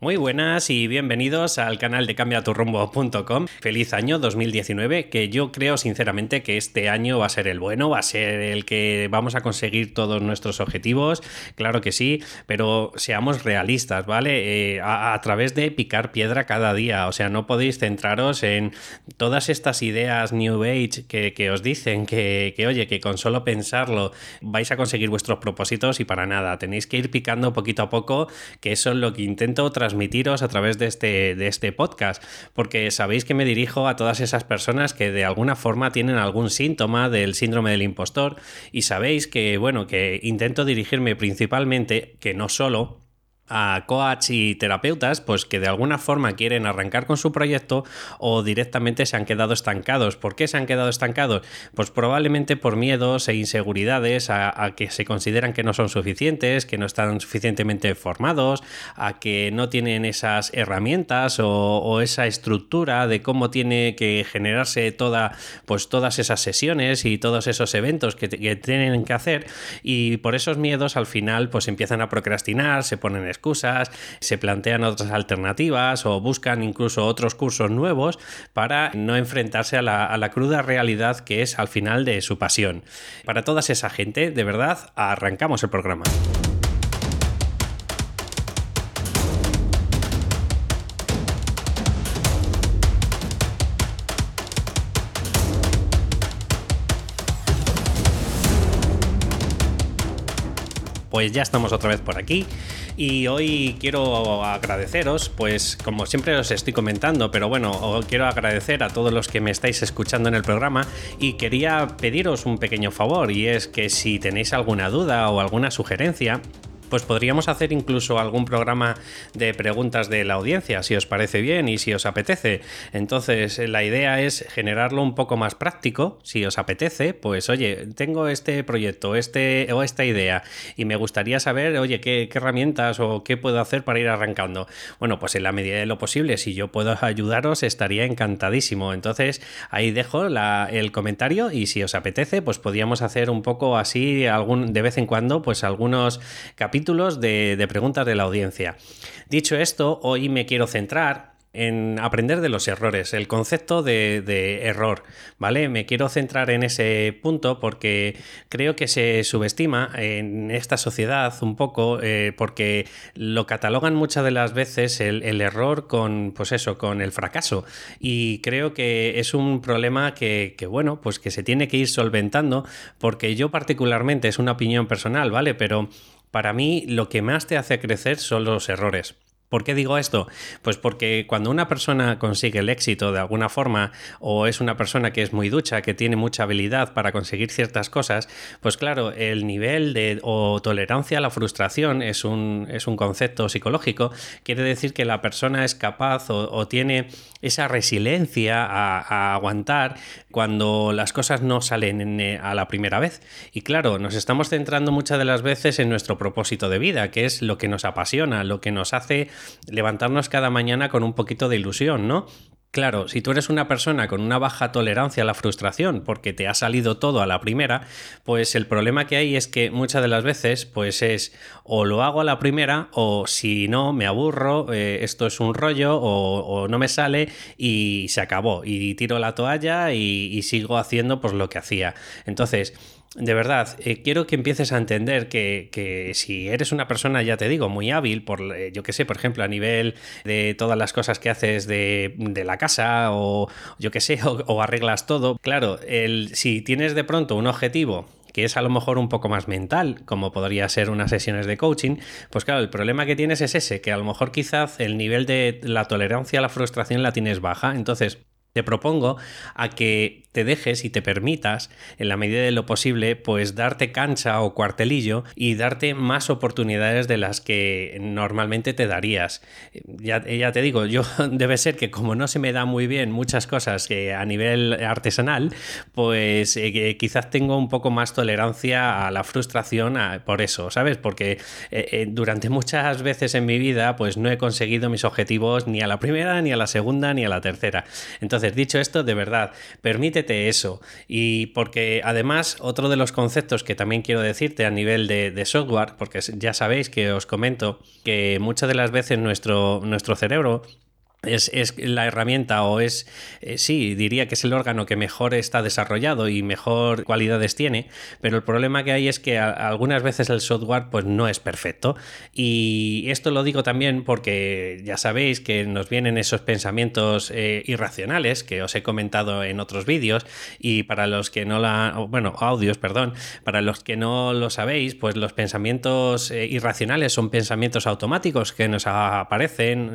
Muy buenas y bienvenidos al canal de cambiaturrumbo.com. Feliz año 2019, que yo creo sinceramente que este año va a ser el bueno, va a ser el que vamos a conseguir todos nuestros objetivos, claro que sí, pero seamos realistas, ¿vale? Eh, a, través de picar piedra cada día, o sea, no podéis centraros en todas estas ideas New Age que, os dicen que, que, oye, que con solo pensarlo vais a conseguir vuestros propósitos y para nada, tenéis que ir picando poquito a poco, que eso es lo que intento transmitiros a través de este, de este podcast, porque sabéis que me dirijo a todas esas personas que de alguna forma tienen algún síntoma del síndrome del impostor y sabéis que, bueno, que intento dirigirme principalmente, que no solo a coach y terapeutas, pues que de alguna forma quieren arrancar con su proyecto o directamente se han quedado estancados. ¿Por qué se han quedado estancados? Pues probablemente por miedos e inseguridades a, que se consideran que no son suficientes, que no están suficientemente formados, a que no tienen esas herramientas o, esa estructura de cómo tiene que generarse toda, pues todas esas sesiones y todos esos eventos que, que tienen que hacer y por esos miedos al final pues empiezan a procrastinar, se ponen se plantean otras alternativas o buscan incluso otros cursos nuevos para no enfrentarse a la cruda realidad que es al final de su pasión. Para toda esa gente, de verdad, arrancamos el programa. Pues ya estamos otra vez por aquí y hoy quiero agradeceros, pues como siempre os estoy comentando, pero bueno, quiero agradecer a todos los que me estáis escuchando en el programa y quería pediros un pequeño favor y es que si tenéis alguna duda o alguna sugerencia, pues podríamos hacer incluso algún programa de preguntas de la audiencia, si os parece bien y si os apetece. Entonces, la idea es generarlo un poco más práctico, si os apetece, pues oye, tengo este proyecto, este o esta idea y me gustaría saber, oye, qué, herramientas o qué puedo hacer para ir arrancando. Bueno, pues en la medida de lo posible, si yo puedo ayudaros, estaría encantadísimo. Entonces, ahí dejo el comentario y si os apetece, pues podríamos hacer un poco así, algún, de vez en cuando, pues algunos capítulos títulos de, preguntas de la audiencia. Dicho esto, hoy me quiero centrar en aprender de los errores, el concepto de, error, ¿vale? Me quiero centrar en ese punto porque creo que se subestima en esta sociedad un poco eh, porque lo catalogan muchas de las veces el, error con, pues eso, con el fracaso y creo que es un problema que, que, bueno, pues que se tiene que ir solventando porque yo particularmente, es una opinión personal, ¿vale? Pero para mí lo que más te hace crecer son los errores. ¿Por qué digo esto? Pues porque cuando una persona consigue el éxito de alguna forma o es una persona que es muy ducha, que tiene mucha habilidad para conseguir ciertas cosas, pues claro, el nivel de o tolerancia a la frustración es un, es un concepto psicológico, quiere decir que la persona es capaz o, tiene esa resiliencia a, aguantar cuando las cosas no salen eh, a la primera vez. Y claro, nos estamos centrando muchas de las veces en nuestro propósito de vida, que es lo que nos apasiona, lo que nos hace levantarnos cada mañana con un poquito de ilusión, ¿no? Claro, si tú eres una persona con una baja tolerancia a la frustración porque te ha salido todo a la primera, pues el problema que hay es que muchas de las veces pues es o lo hago a la primera o si no me aburro, eh, esto es un rollo o, no me sale y se acabó y tiro la toalla y, y sigo haciendo pues lo que hacía. Entonces, de verdad, eh, quiero que empieces a entender que, si eres una persona, ya te digo, muy hábil, por, eh, yo qué sé, por ejemplo, a nivel de todas las cosas que haces de, la casa o yo qué sé, o, arreglas todo, claro, el, si tienes de pronto un objetivo que es a lo mejor un poco más mental, como podría ser unas sesiones de coaching, pues claro, el problema que tienes es ese, que a lo mejor quizás el nivel de la tolerancia a la frustración la tienes baja, entonces te propongo a que dejes y te permitas, en la medida de lo posible, pues darte cancha o cuartelillo y darte más oportunidades de las que normalmente te darías. Ya, te digo, yo debe ser que como no se me da muy bien muchas cosas a nivel artesanal, pues eh, quizás tengo un poco más tolerancia a la frustración por eso, ¿sabes? Porque eh, eh, durante muchas veces en mi vida, pues no he conseguido mis objetivos ni a la primera, ni a la segunda, ni a la tercera. Entonces, dicho esto, de verdad, permítete eso. Y porque además, otro de los conceptos que también quiero decirte a nivel de, de software, porque ya sabéis que os comento que muchas de las veces nuestro, nuestro cerebro es, la herramienta o es, eh, sí, diría que es el órgano que mejor está desarrollado y mejor cualidades tiene, pero el problema que hay es que algunas veces el software pues no es perfecto. Y esto lo digo también porque ya sabéis que nos vienen esos pensamientos eh, irracionales que os he comentado en otros vídeos y para los que no la, bueno, audios, perdón, para los que no lo sabéis, pues los pensamientos eh, irracionales son pensamientos automáticos que nos aparecen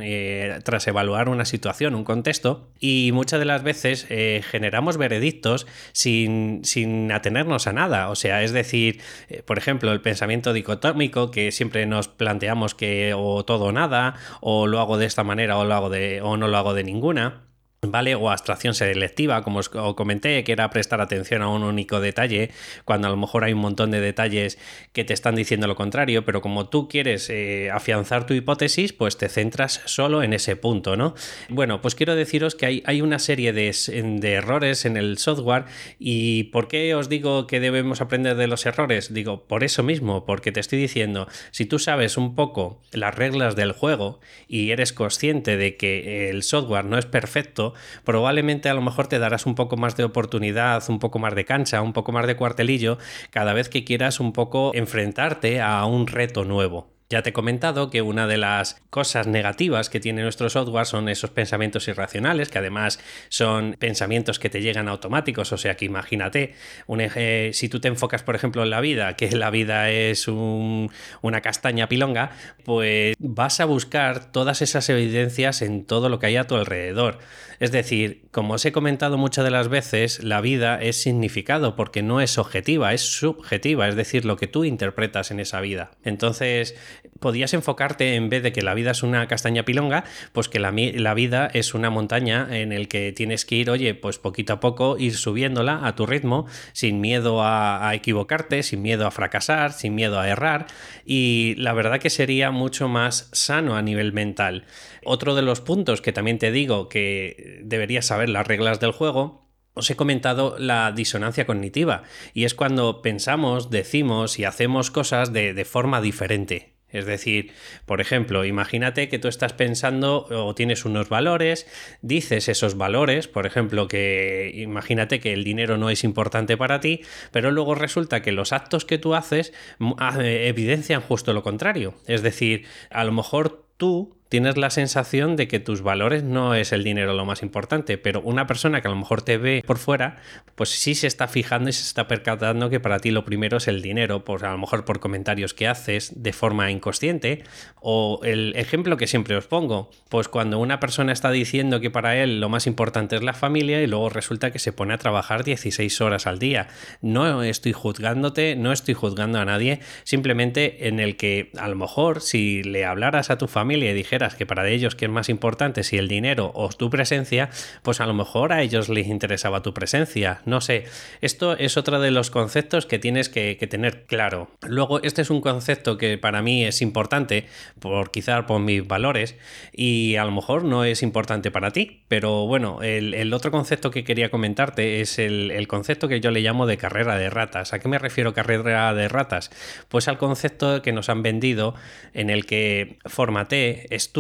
tras evaluar una situación, un contexto, y muchas de las veces eh, generamos veredictos sin, sin, atenernos a nada. O sea, es decir, eh, por ejemplo, el pensamiento dicotómico que siempre nos planteamos que o todo o nada, o lo hago de esta manera o lo hago de, o no lo hago de ninguna. ¿Vale? O abstracción selectiva, como os comenté, que era prestar atención a un único detalle, cuando a lo mejor hay un montón de detalles que te están diciendo lo contrario, pero como tú quieres eh, afianzar tu hipótesis, pues te centras solo en ese punto, ¿no? Bueno, pues quiero deciros que hay, hay una serie de, de, errores en el software y ¿por qué os digo que debemos aprender de los errores? Digo, por eso mismo, porque te estoy diciendo, si tú sabes un poco las reglas del juego y eres consciente de que el software no es perfecto, probablemente a lo mejor te darás un poco más de oportunidad, un poco más de cancha, un poco más de cuartelillo cada vez que quieras un poco enfrentarte a un reto nuevo. Ya te he comentado que una de las cosas negativas que tiene nuestro software son esos pensamientos irracionales, que además son pensamientos que te llegan automáticos, o sea que imagínate, un si tú te enfocas por ejemplo en la vida, que la vida es una castaña pilonga, pues vas a buscar todas esas evidencias en todo lo que hay a tu alrededor. Es decir, como os he comentado muchas de las veces, la vida es significado porque no es objetiva, es subjetiva, es decir, lo que tú interpretas en esa vida. Entonces, podías enfocarte en vez de que la vida es una castaña pilonga, pues que la, vida es una montaña en el que tienes que ir, oye, pues poquito a poco ir subiéndola a tu ritmo, sin miedo a, a equivocarte, sin miedo a fracasar, sin miedo a errar. Y la verdad que sería mucho más sano a nivel mental. Otro de los puntos que también te digo que deberías saber las reglas del juego os he comentado la disonancia cognitiva y es cuando pensamos, decimos y hacemos cosas de, de forma diferente. Es decir, por ejemplo, imagínate que tú estás pensando o tienes unos valores, dices esos valores, por ejemplo, que imagínate que el dinero no es importante para ti, pero luego resulta que los actos que tú haces ah, evidencian justo lo contrario. Es decir, a lo mejor tú tienes la sensación de que tus valores no es el dinero lo más importante, pero una persona que a lo mejor te ve por fuera, pues sí se está fijando y se está percatando que para ti lo primero es el dinero, pues a lo mejor por comentarios que haces de forma inconsciente, o el ejemplo que siempre os pongo, pues cuando una persona está diciendo que para él lo más importante es la familia y luego resulta que se pone a trabajar 16 horas al día. No estoy juzgándote, no estoy juzgando a nadie, simplemente en el que a lo mejor si le hablaras a tu familia y dijeras que para ellos qué es más importante, si el dinero o tu presencia, pues a lo mejor a ellos les interesaba tu presencia. No sé, esto es otro de los conceptos que tienes que, tener claro. Luego, este es un concepto que para mí es importante, por quizá por mis valores, y a lo mejor no es importante para ti, pero bueno, el, otro concepto que quería comentarte es el, el concepto que yo le llamo de carrera de ratas. ¿A qué me refiero carrera de ratas? Pues al concepto que nos han vendido en el que formate, estudia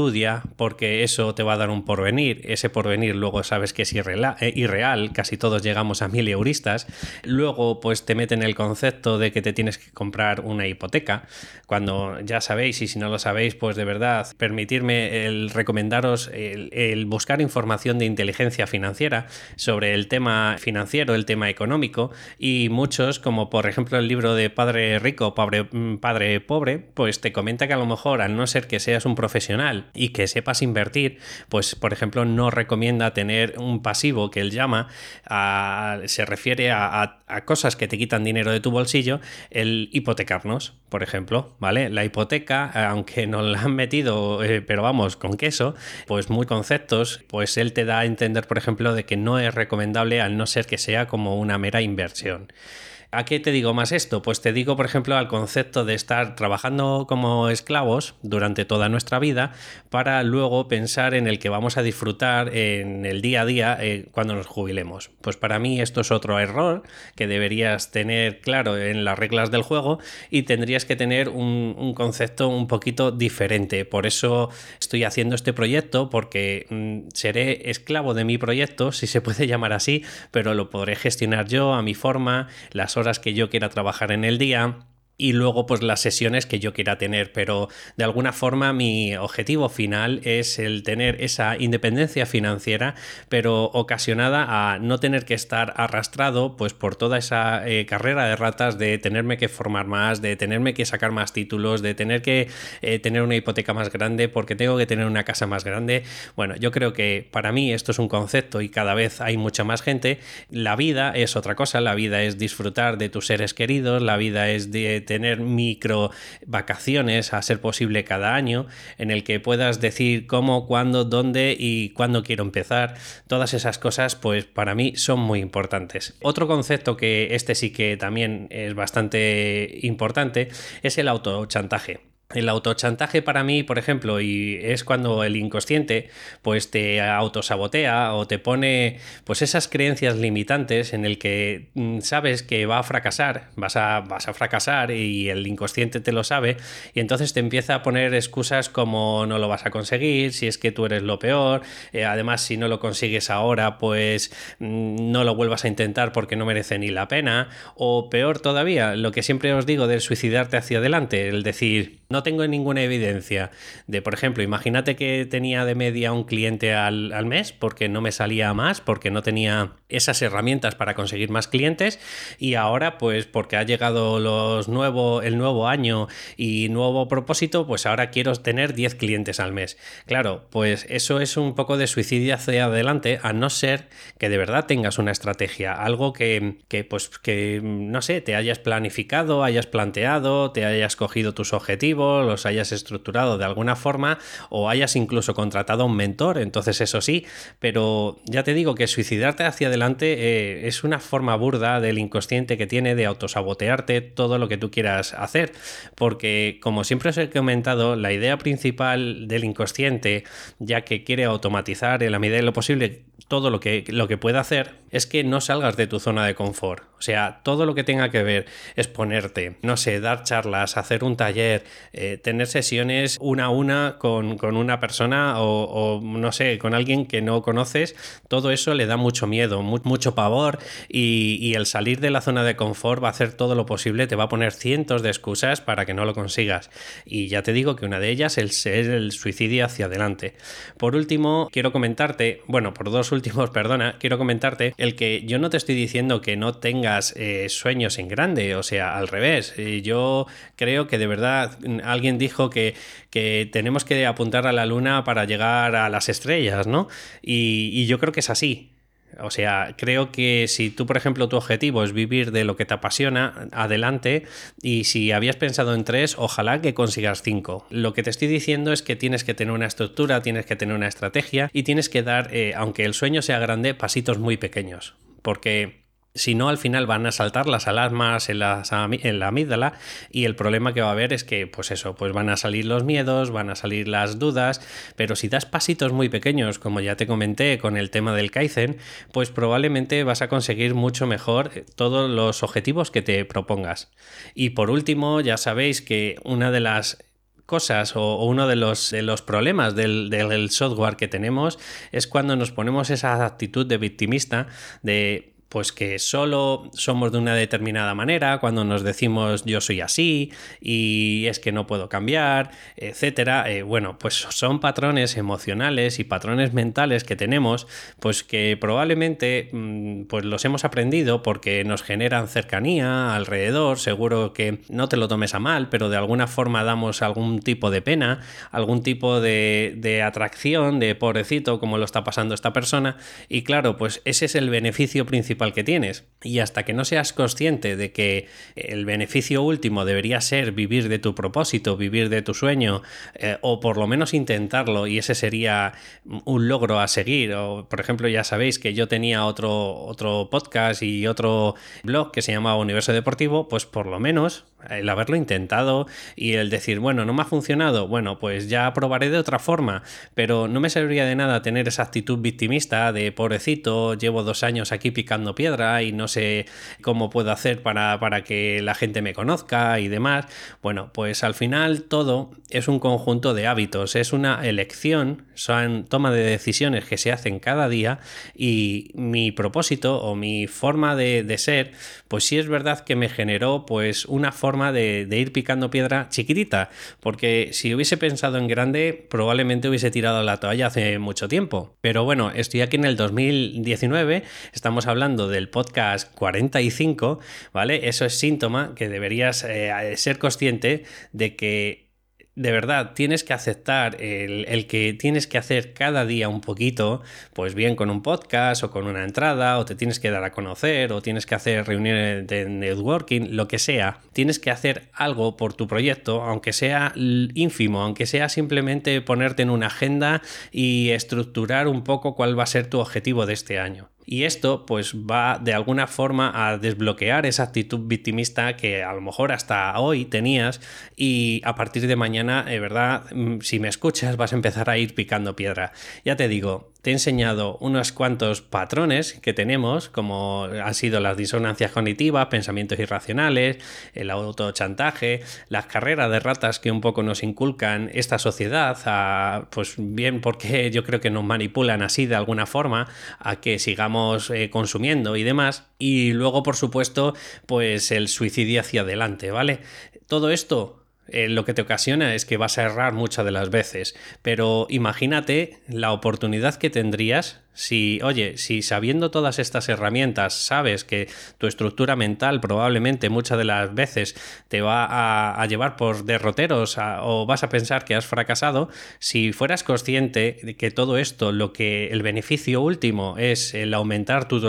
porque eso te va a dar un porvenir. Ese porvenir luego sabes que es eh, irreal, casi todos llegamos a mil euristas. Luego pues te meten el concepto de que te tienes que comprar una hipoteca, cuando ya sabéis y si no lo sabéis pues de verdad permitirme el recomendaros el, buscar información de inteligencia financiera sobre el tema financiero, el tema económico y muchos como por ejemplo el libro de Padre Rico, Padre, mm, padre Pobre, pues te comenta que a lo mejor al no ser que seas un profesional y que sepas invertir, pues por ejemplo no recomienda tener un pasivo que él llama, se refiere a, cosas que te quitan dinero de tu bolsillo, el hipotecarnos, por ejemplo, ¿vale? La hipoteca, aunque nos la han metido, eh, pero vamos, con queso, pues muy conceptos, pues él te da a entender, por ejemplo, de que no es recomendable al no ser que sea como una mera inversión. ¿A qué te digo más esto? Pues te digo, por ejemplo, al concepto de estar trabajando como esclavos durante toda nuestra vida para luego pensar en el que vamos a disfrutar en el día a día eh, cuando nos jubilemos. Pues para mí esto es otro error que deberías tener claro en las reglas del juego y tendrías que tener un, concepto un poquito diferente. Por eso estoy haciendo este proyecto porque mm, seré esclavo de mi proyecto, si se puede llamar así, pero lo podré gestionar yo a mi forma, las horas que yo quiera trabajar en el día y luego pues las sesiones que yo quiera tener, pero de alguna forma mi objetivo final es el tener esa independencia financiera, pero ocasionada a no tener que estar arrastrado pues por toda esa eh, carrera de ratas de tenerme que formar más, de tenerme que sacar más títulos, de tener que eh, tener una hipoteca más grande porque tengo que tener una casa más grande. Bueno, yo creo que para mí esto es un concepto y cada vez hay mucha más gente. La vida es otra cosa, la vida es disfrutar de tus seres queridos, la vida es de tener micro vacaciones a ser posible cada año, en el que puedas decir cómo, cuándo, dónde y cuándo quiero empezar. Todas esas cosas, pues para mí son muy importantes. Otro concepto que este sí que también es bastante importante es el autochantaje. El autochantaje para mí, por ejemplo, y es cuando el inconsciente pues te autosabotea o te pone pues esas creencias limitantes en el que mm, sabes que va a fracasar, vas a, vas a fracasar y el inconsciente te lo sabe y entonces te empieza a poner excusas como no lo vas a conseguir, si es que tú eres lo peor, eh, además si no lo consigues ahora pues mm, no lo vuelvas a intentar porque no merece ni la pena o peor todavía, lo que siempre os digo del suicidarte hacia adelante, el decir no tengo ninguna evidencia de, por ejemplo, imagínate que tenía de media un cliente al, mes porque no me salía más, porque no tenía esas herramientas para conseguir más clientes y ahora pues porque ha llegado los nuevo, el nuevo año y nuevo propósito, pues ahora quiero tener 10 clientes al mes. Claro, pues eso es un poco de suicidio hacia adelante, a no ser que de verdad tengas una estrategia, algo que, que pues que no sé, te hayas planificado, hayas planteado, te hayas cogido tus objetivos, los hayas estructurado de alguna forma o hayas incluso contratado a un mentor, entonces eso sí, pero ya te digo que suicidarte hacia adelante eh, es una forma burda del inconsciente que tiene de autosabotearte todo lo que tú quieras hacer, porque como siempre os he comentado, la idea principal del inconsciente, ya que quiere automatizar en la medida de lo posible todo lo que, lo que pueda hacer, es que no salgas de tu zona de confort. O sea, todo lo que tenga que ver es ponerte, no sé, dar charlas, hacer un taller, eh, tener sesiones una a una con, una persona o, no sé, con alguien que no conoces, todo eso le da mucho miedo, mucho pavor y, el salir de la zona de confort va a hacer todo lo posible, te va a poner cientos de excusas para que no lo consigas. Y ya te digo que una de ellas es el suicidio hacia adelante. Por último, quiero comentarte, bueno, por dos últimos, perdona, quiero comentarte el que yo no te estoy diciendo que no tengas eh, sueños en grande, o sea, al revés. Yo creo que de verdad alguien dijo que, que tenemos que apuntar a la luna para llegar a las estrellas, ¿no? y, yo creo que es así. O sea, creo que si tú, por ejemplo, tu objetivo es vivir de lo que te apasiona, adelante. Y si habías pensado en tres, ojalá que consigas cinco. Lo que te estoy diciendo es que tienes que tener una estructura, tienes que tener una estrategia y tienes que dar, eh, aunque el sueño sea grande, pasitos muy pequeños. Porque si no, al final van a saltar las alarmas en, la amígdala y el problema que va a haber es que, pues eso, pues van a salir los miedos, van a salir las dudas, pero si das pasitos muy pequeños, como ya te comenté con el tema del Kaizen, pues probablemente vas a conseguir mucho mejor eh, todos los objetivos que te propongas. Y por último, ya sabéis que una de las cosas o, uno de los, los problemas del, del, software que tenemos es cuando nos ponemos esa actitud de victimista de pues que solo somos de una determinada manera, cuando nos decimos yo soy así y es que no puedo cambiar, etcétera. Eh, bueno, pues son patrones emocionales y patrones mentales que tenemos, pues que probablemente mm, pues los hemos aprendido porque nos generan cercanía alrededor, seguro que no te lo tomes a mal, pero de alguna forma damos algún tipo de pena, algún tipo de, de atracción, de pobrecito, como lo está pasando esta persona, y claro, pues ese es el beneficio principal que tienes. Y hasta que no seas consciente de que el beneficio último debería ser vivir de tu propósito, vivir de tu sueño, eh, o por lo menos intentarlo, y ese sería un logro a seguir. O, por ejemplo, ya sabéis que yo tenía otro, otro podcast y otro blog que se llamaba Universo Deportivo, pues por lo menos el haberlo intentado y el decir, bueno, no me ha funcionado, bueno, pues ya probaré de otra forma, pero no me serviría de nada tener esa actitud victimista de pobrecito, llevo dos años aquí picando piedra y no sé cómo puedo hacer para, para que la gente me conozca y demás. Bueno, pues al final todo es un conjunto de hábitos, es una elección, son toma de decisiones que se hacen cada día y mi propósito o mi forma de, de ser, pues sí es verdad que me generó pues una forma de, ir picando piedra chiquitita, porque si hubiese pensado en grande, probablemente hubiese tirado la toalla hace mucho tiempo. Pero bueno, estoy aquí en el 2019, estamos hablando del podcast 45, ¿vale? Eso es síntoma que deberías eh, ser consciente de que de verdad tienes que aceptar el, que tienes que hacer cada día un poquito, pues bien con un podcast o con una entrada, o te tienes que dar a conocer, o tienes que hacer reuniones de networking, lo que sea. Tienes que hacer algo por tu proyecto, aunque sea ínfimo, aunque sea simplemente ponerte en una agenda y estructurar un poco cuál va a ser tu objetivo de este año. Y esto pues va de alguna forma a desbloquear esa actitud victimista que a lo mejor hasta hoy tenías y a partir de mañana, de verdad, mm, si me escuchas vas a empezar a ir picando piedra. Ya te digo, te he enseñado unos cuantos patrones que tenemos, como han sido las disonancias cognitivas, pensamientos irracionales, el autochantaje, las carreras de ratas que un poco nos inculcan esta sociedad, pues bien porque yo creo que nos manipulan así de alguna forma a que sigamos eh, consumiendo y demás. Y luego, por supuesto, pues el suicidio hacia adelante, ¿vale? Todo esto eh, lo que te ocasiona es que vas a errar muchas de las veces, pero imagínate la oportunidad que tendrías si, oye, si sabiendo todas estas herramientas sabes que tu estructura mental probablemente muchas de las veces te va a, llevar por derroteros o vas a pensar que has fracasado, si fueras consciente de que todo esto, lo que el beneficio último es el aumentar tu,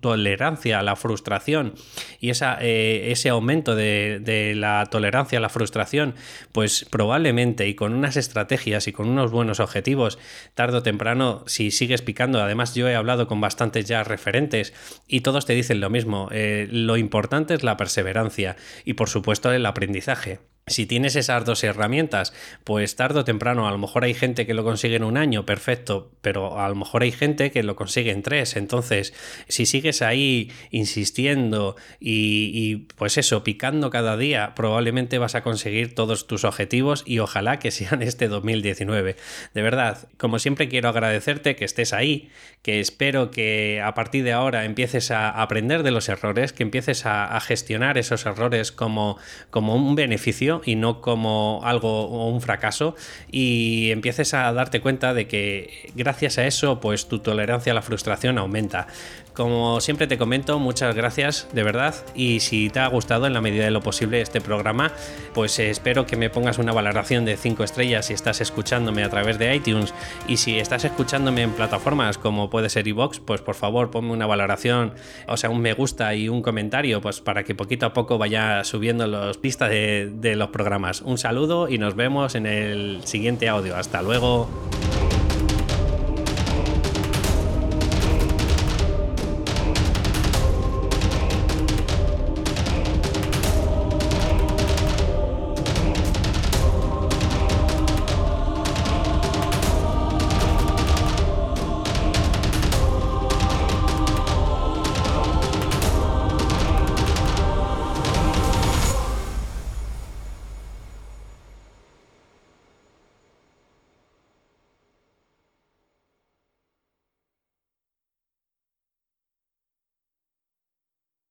tolerancia a la frustración y esa, eh, ese aumento de, de la tolerancia a la frustración, pues probablemente y con unas estrategias y con unos buenos objetivos, tarde o temprano, si sigues picando Además, yo he hablado con bastantes ya referentes y todos te dicen lo mismo. Eh, lo importante es la perseverancia y, por supuesto, el aprendizaje. Si tienes esas dos herramientas, pues tarde o temprano, a lo mejor hay gente que lo consigue en un año, perfecto, pero a lo mejor hay gente que lo consigue en tres. Entonces, si sigues ahí insistiendo y, pues eso, picando cada día, probablemente vas a conseguir todos tus objetivos y ojalá que sean este 2019. De verdad, como siempre quiero agradecerte que estés ahí, que espero que a partir de ahora empieces a aprender de los errores, que empieces a, gestionar esos errores como, como un beneficio y no como algo o un fracaso y empieces a darte cuenta de que gracias a eso pues tu tolerancia a la frustración aumenta. Como siempre te comento, muchas gracias de verdad y si te ha gustado en la medida de lo posible este programa, pues espero que me pongas una valoración de 5 estrellas si estás escuchándome a través de iTunes y si estás escuchándome en plataformas como puede ser iVoox, pues por favor ponme una valoración, o sea, un me gusta y un comentario, pues para que poquito a poco vaya subiendo las pistas de, de programas. Un saludo y nos vemos en el siguiente audio. Hasta luego.